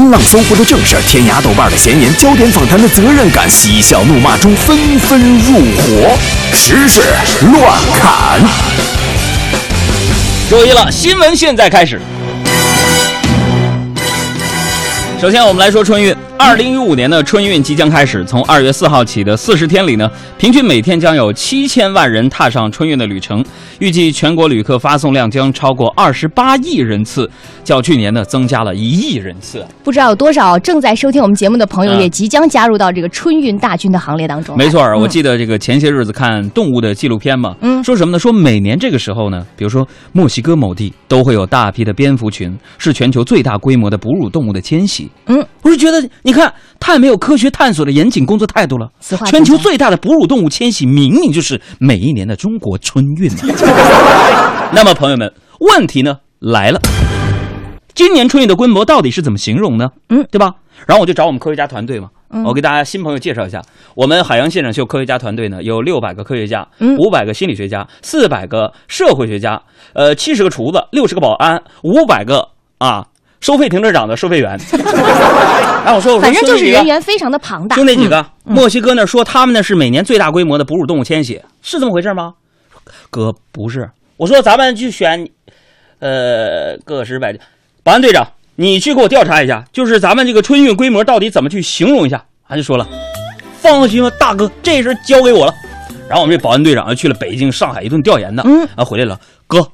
新浪、搜狐的正事，天涯、豆瓣的闲言，焦点访谈的责任感，嬉笑怒骂中纷纷入伙，时事乱砍。注意了，新闻现在开始。首先，我们来说春运。二零一五年的春运即将开始，从二月四号起的四十天里呢，平均每天将有七千万人踏上春运的旅程。预计全国旅客发送量将超过二十八亿人次，较去年呢增加了一亿人次。不知道有多少正在收听我们节目的朋友也即将加入到这个春运大军的行列当中。没错，我记得这个前些日子看动物的纪录片嘛，嗯，说什么呢？说每年这个时候呢，比如说墨西哥某地都会有大批的蝙蝠群，是全球最大规模的哺乳动物的迁徙。嗯，我是觉得你看太没有科学探索的严谨工作态度了。全球最大的哺乳动物迁徙，明明就是每一年的中国春运。那么，朋友们，问题呢来了，今年春运的规模到底是怎么形容呢？嗯，对吧？然后我就找我们科学家团队嘛，我给大家新朋友介绍一下，我们海洋现场秀科学家团队呢有六百个科学家，五百个心理学家，四百个社会学家，呃，七十个厨子，六十个保安，五百个啊收费停车场的收费员。哎，我说，反正就是人员非常的庞大。就那几个，墨西哥那说他们那是每年最大规模的哺乳动物迁徙，是这么回事吗？哥不是，我说咱们去选，呃，个十百，保安队长，你去给我调查一下，就是咱们这个春运规模到底怎么去形容一下？他就说了，放心吧，大哥，这事交给我了。然后我们这保安队长又去了北京、上海一顿调研呢，嗯，啊回来了，哥，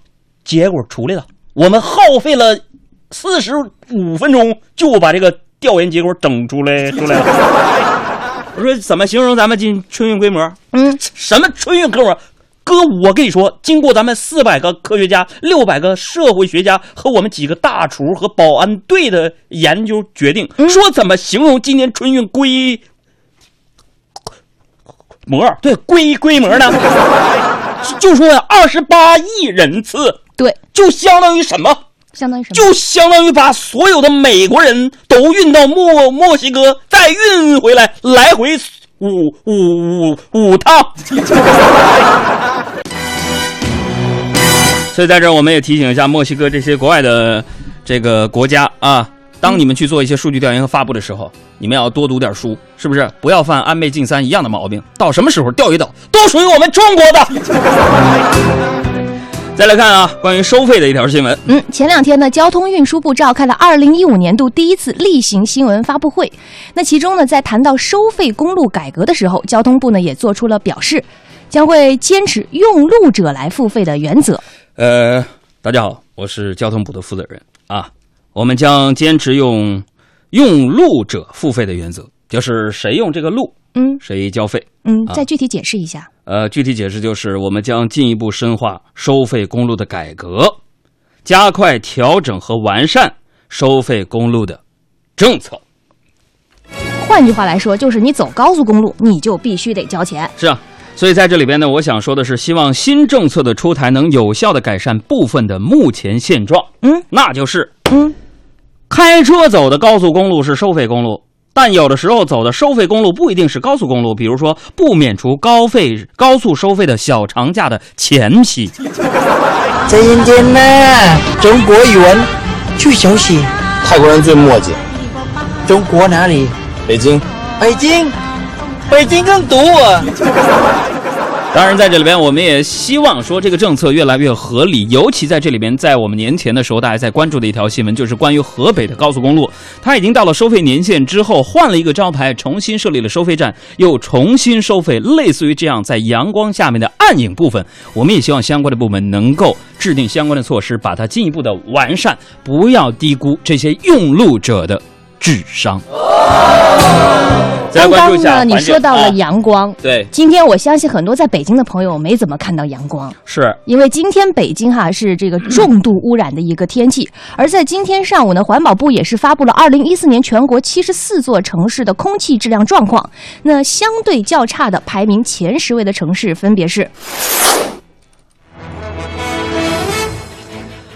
结果出来了，我们耗费了四十五分钟就把这个调研结果整出来 出来了。我说怎么形容咱们今春运规模？嗯，什么春运规模？哥，我跟你说，经过咱们四百个科学家、六百个社会学家和我们几个大厨和保安队的研究决定，说怎么形容今年春运规模？对，规规模呢？就说呀，二十八亿人次，对，就相当于什么？相当于？就相当于把所有的美国人都运到墨墨西哥，再运回来，来回。五五五五趟，所以在这儿我们也提醒一下墨西哥这些国外的这个国家啊，当你们去做一些数据调研和发布的时候，你们要多读点书，是不是？不要犯安倍晋三一样的毛病，到什么时候钓鱼岛都属于我们中国的。再来看啊，关于收费的一条新闻。嗯，前两天呢，交通运输部召开了二零一五年度第一次例行新闻发布会。那其中呢，在谈到收费公路改革的时候，交通部呢也做出了表示，将会坚持用路者来付费的原则。呃，大家好，我是交通部的负责人啊，我们将坚持用用路者付费的原则，就是谁用这个路。嗯，谁交费？嗯，再具体解释一下。呃，具体解释就是，我们将进一步深化收费公路的改革，加快调整和完善收费公路的政策。换句话来说，就是你走高速公路，你就必须得交钱。是啊，所以在这里边呢，我想说的是，希望新政策的出台能有效的改善部分的目前现状。嗯，那就是，嗯，开车走的高速公路是收费公路。但有的时候走的收费公路不一定是高速公路，比如说不免除高费高速收费的小长假的前期。再见见呐，中国语文去休息。泰国人最墨迹。中国哪里？北京。北京，北京更堵啊。当然，在这里边，我们也希望说这个政策越来越合理。尤其在这里边，在我们年前的时候，大家在关注的一条新闻，就是关于河北的高速公路，它已经到了收费年限之后，换了一个招牌，重新设立了收费站，又重新收费。类似于这样，在阳光下面的暗影部分，我们也希望相关的部门能够制定相关的措施，把它进一步的完善，不要低估这些用路者的智商。刚刚呢，你说到了阳光，对，今天我相信很多在北京的朋友没怎么看到阳光，是。因为今天北京哈是这个重度污染的一个天气，而在今天上午呢，环保部也是发布了二零一四年全国七十四座城市的空气质量状况，那相对较差的排名前十位的城市分别是，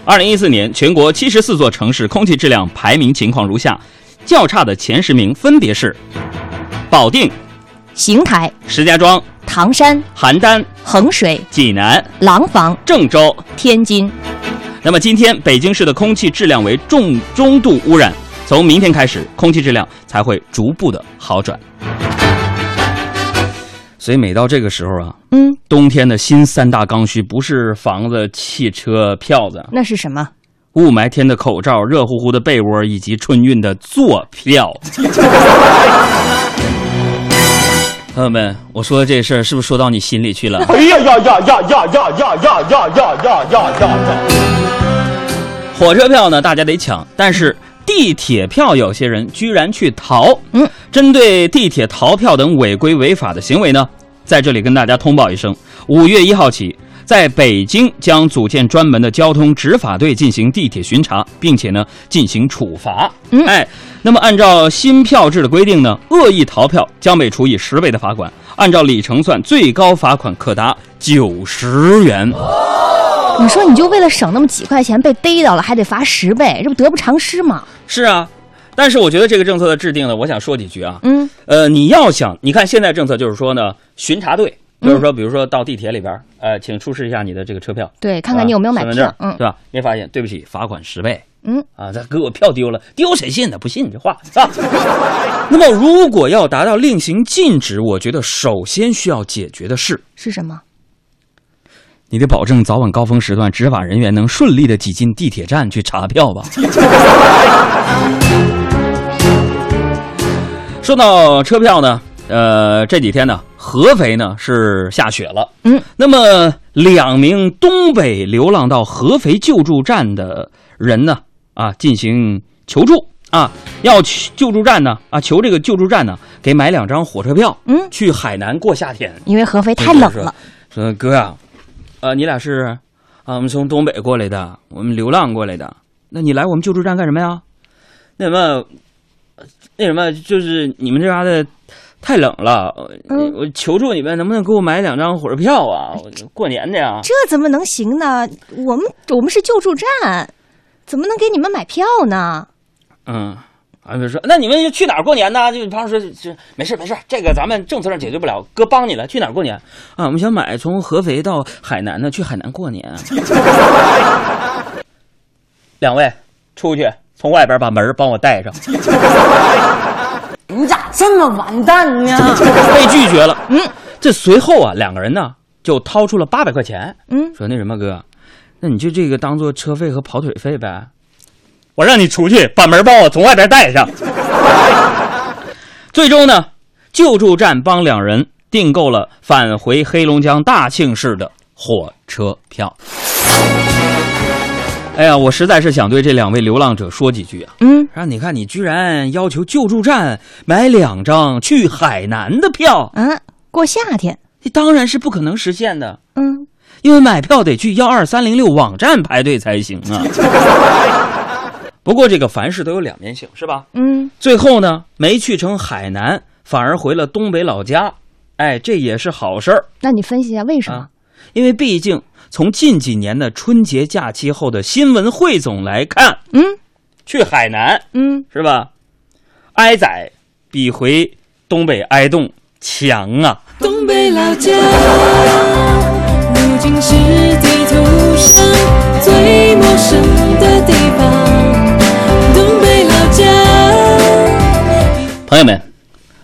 二零一四年全国七十四座城市空气质量排名情况如下，较差的前十名分别是。保定、邢台、石家庄、唐山、邯郸、衡水、济南、廊坊、郑州、天津。那么今天北京市的空气质量为重中度污染。从明天开始，空气质量才会逐步的好转。所以每到这个时候啊，嗯，冬天的新三大刚需不是房子、汽车、票子，那是什么？雾霾天的口罩、热乎乎的被窝以及春运的坐票。朋友们，我说的这事儿是不是说到你心里去了？哎呀呀呀呀呀呀呀呀呀呀呀呀呀呀！火车票呢，大家得抢，但是地铁票有些人居然去逃。嗯，针对地铁逃票等违规违法的行为呢，在这里跟大家通报一声：五月一号起，在北京将组建专门的交通执法队进行地铁巡查，并且呢进行处罚。嗯哎，那么按照新票制的规定呢，恶意逃票将被处以十倍的罚款，按照里程算，最高罚款可达九十元。你说你就为了省那么几块钱被逮到了，还得罚十倍，这不得不偿失吗？是啊，但是我觉得这个政策的制定呢，我想说几句啊。嗯，呃，你要想，你看现在政策就是说呢，巡查队，就是说，比如说到地铁里边，呃，请出示一下你的这个车票，对，看看你有没有买啊身份证票。嗯对吧？没发现，对不起，罚款十倍。嗯，啊，再给我票丢了，丢谁信呢？不信你这话是吧？那么，如果要达到令行禁止，我觉得首先需要解决的是，是什么？你得保证早晚高峰时段执法人员能顺利的挤进地铁站去查票吧。说到车票呢，呃，这几天呢，合肥呢是下雪了。嗯，那么两名东北流浪到合肥救助站的人呢，啊，进行求助啊，要去救助站呢，啊，求这个救助站呢给买两张火车票，嗯去海南过夏天。因为合肥太冷了。说哥呀、啊，你俩是啊，我们从东北过来的，我们流浪过来的。那你来我们救助站干什么呀？那什么，那什么，就是你们这嘎达太冷了，嗯我求助你们，能不能给我买两张火车票啊？过年的呀。这怎么能行呢？我们我们是救助站，怎么能给你们买票呢？嗯，啊，就说那你们去哪儿过年呢？就旁说这没事没事，这个咱们政策上解决不了，哥帮你了。去哪儿过年啊？我们想买从合肥到海南的，去海南过年。两位出去，从外边把门帮我带上。你咋这么完蛋呢？被 拒绝了。嗯，这随后啊，两个人呢就掏出了八百块钱，嗯，说那什么哥，那你就这个当做车费和跑腿费呗。我让你出去，把门帮我从外边带上。最终呢，救助站帮两人订购了返回黑龙江大庆市的火车票。哎呀，我实在是想对这两位流浪者说几句啊！嗯，说你看，你居然要求救助站买两张去海南的票，嗯，过夏天。这当然是不可能实现的，嗯，因为买票得去幺二三零六网站排队才行啊。不过这个凡事都有两面性，是吧？嗯，最后呢，没去成海南，反而回了东北老家，哎，这也是好事儿那你分析一下为什么？啊，因为毕竟从近几年的春节假期后的新闻汇总来看，嗯去海南嗯，是吧？挨宰比回东北挨冻强啊！东北老家，如今是地图上最陌生的地方。东北老家，朋友们，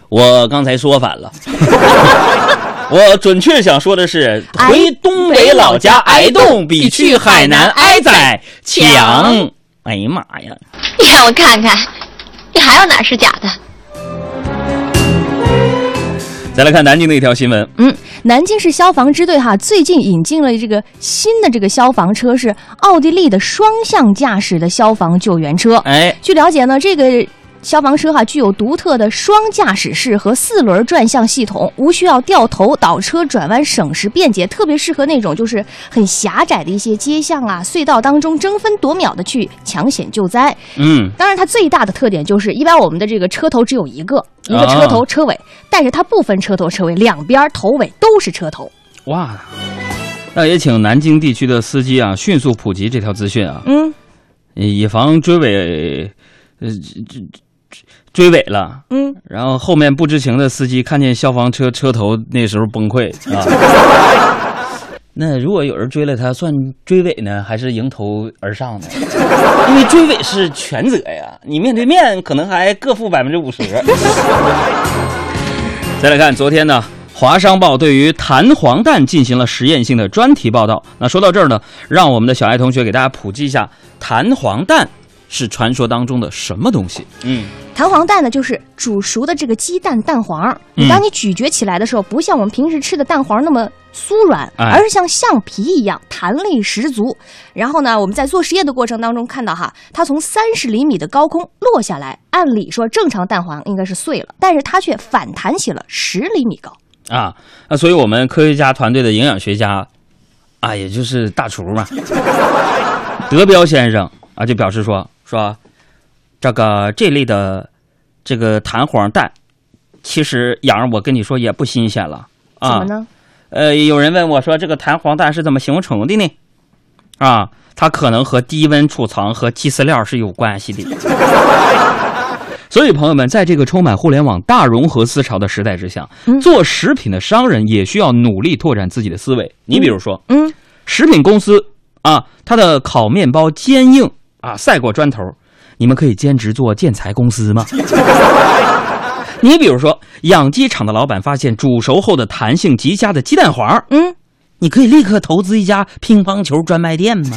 我刚才说反了，我准确想说的是，回东北老家挨冻比去海南挨宰强。哎呀妈呀！你让我看看，你还有哪是假的？再来看南京的一条新闻，嗯，南京市消防支队哈最近引进了这个新的这个消防车，是奥地利的双向驾驶的消防救援车。哎，据了解呢，这个消防车哈具有独特的双驾驶室和四轮转向系统，无需要掉头倒车转弯，省时便捷，特别适合那种就是很狭窄的一些街巷啊、隧道当中争分夺秒的去抢险救灾。嗯，当然，它最大的特点就是，一般我们的这个车头只有一个，一个车头车尾，但是它不分车头车尾，两边头尾都是车头。哇，那也请南京地区的司机啊，迅速普及这条资讯啊，嗯以防追尾，呃，追追尾了。嗯，然后后面不知情的司机看见消防车车头，那时候崩溃啊！那如果有人追了他，算追尾呢，还是迎头而上呢？因为追尾是全责呀，你面对面可能还各负百分之五十。再来看昨天呢，华商报对于弹簧弹进行了实验性的专题报道。那说到这儿呢，让我们的小爱同学给大家普及一下弹簧弹是传说当中的什么东西？嗯，弹簧蛋呢，就是煮熟的这个鸡蛋蛋黄。嗯当你咀嚼起来的时候，不像我们平时吃的蛋黄那么酥软，哎而是像橡皮一样弹力十足。然后呢，我们在做实验的过程当中看到哈，它从三十厘米的高空落下来，按理说正常蛋黄应该是碎了，但是它却反弹起了十厘米高。啊，那所以我们科学家团队的营养学家啊，也就是大厨嘛，德彪先生啊，就表示说说这个这类的这个弹簧蛋，其实养儿我跟你说也不新鲜了啊。怎么呢？呃，有人问我说这个弹簧蛋是怎么形成的呢？啊，它可能和低温储藏和鸡饲料是有关系的。所以，朋友们，在这个充满互联网大融合思潮的时代之下，嗯做食品的商人也需要努力拓展自己的思维。你比如说，嗯，食品公司啊，它的烤面包坚硬啊，赛过砖头，你们可以兼职做建材公司吗？你比如说，养鸡场的老板发现煮熟后的弹性极佳的鸡蛋黄，嗯，你可以立刻投资一家乒乓球专卖店吗？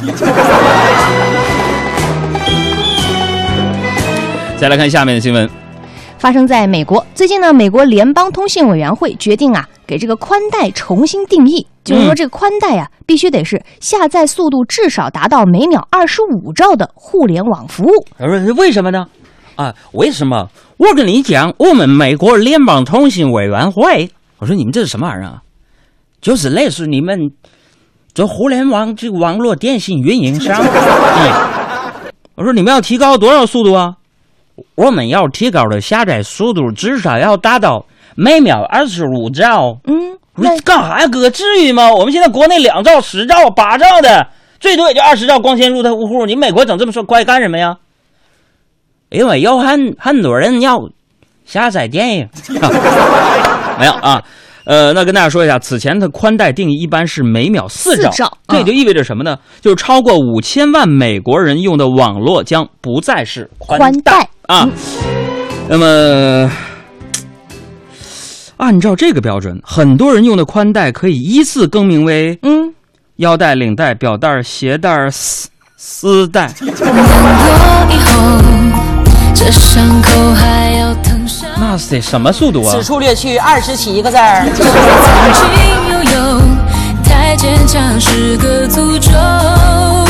再来看下面的新闻，发生在美国。最近呢，美国联邦通信委员会决定啊，给这个宽带重新定义，就是说嗯这个宽带啊，必须得是下载速度至少达到每秒二十五兆的互联网服务。他说为什么呢？啊，为什么？我跟你讲，我们美国联邦通信委员会，我说你们这是什么玩意儿啊？就是类似你们这互联网这个网络电信运营商。嗯，我说你们要提高多少速度啊？我们要提高的下载速度至少要达到每秒二十五兆。嗯，我说干啥呀哥？至于吗？我们现在国内两兆、十兆、八兆的，最多也就二十兆光纤入的户户。你美国整这么说，怪干什么呀？因为有很很多人要下载电影。没有啊，呃，那跟大家说一下，此前的宽带定义一般是每秒四兆，这也就意味着什么呢？就是超过五千万美国人用的网络将不再是宽宽带啊。那么。按照这个标准，很多人用的宽带可以依次更名为嗯，腰带、领带、表带、鞋带、丝丝带。难过以后，这伤口还要疼。那是得什么速度啊此？处略去二十七个字儿。曾经拥有，太坚强是个诅咒。